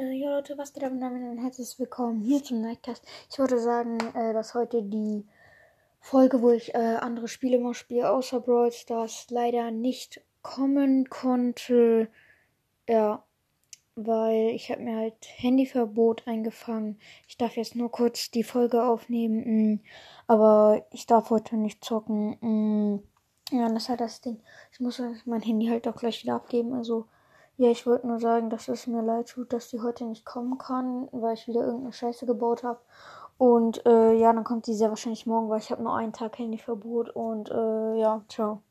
Äh, ja Leute, was geht ab und damit ein herzliches Willkommen hier zum Nightcast. Ich wollte sagen, äh, dass heute die Folge, wo ich äh, andere Spiele mal spiele, außer Brawl Stars, leider nicht kommen konnte. Ja, weil ich habe mir halt Handyverbot eingefangen. Ich darf jetzt nur kurz die Folge aufnehmen, mh, mm, aber ich darf heute nicht zocken. Mh. Mm. Ja, das ist halt das Ding. Ich muss mein Handy halt auch gleich wieder abgeben, also ja, ich wollte nur sagen, dass es mir leid tut, dass die heute nicht kommen kann, weil ich wieder irgendeine Scheiße gebaut habe. Und äh, ja, dann kommt die sehr wahrscheinlich morgen, weil ich habe nur einen Tag Handyverbot. Und äh, ja, ciao.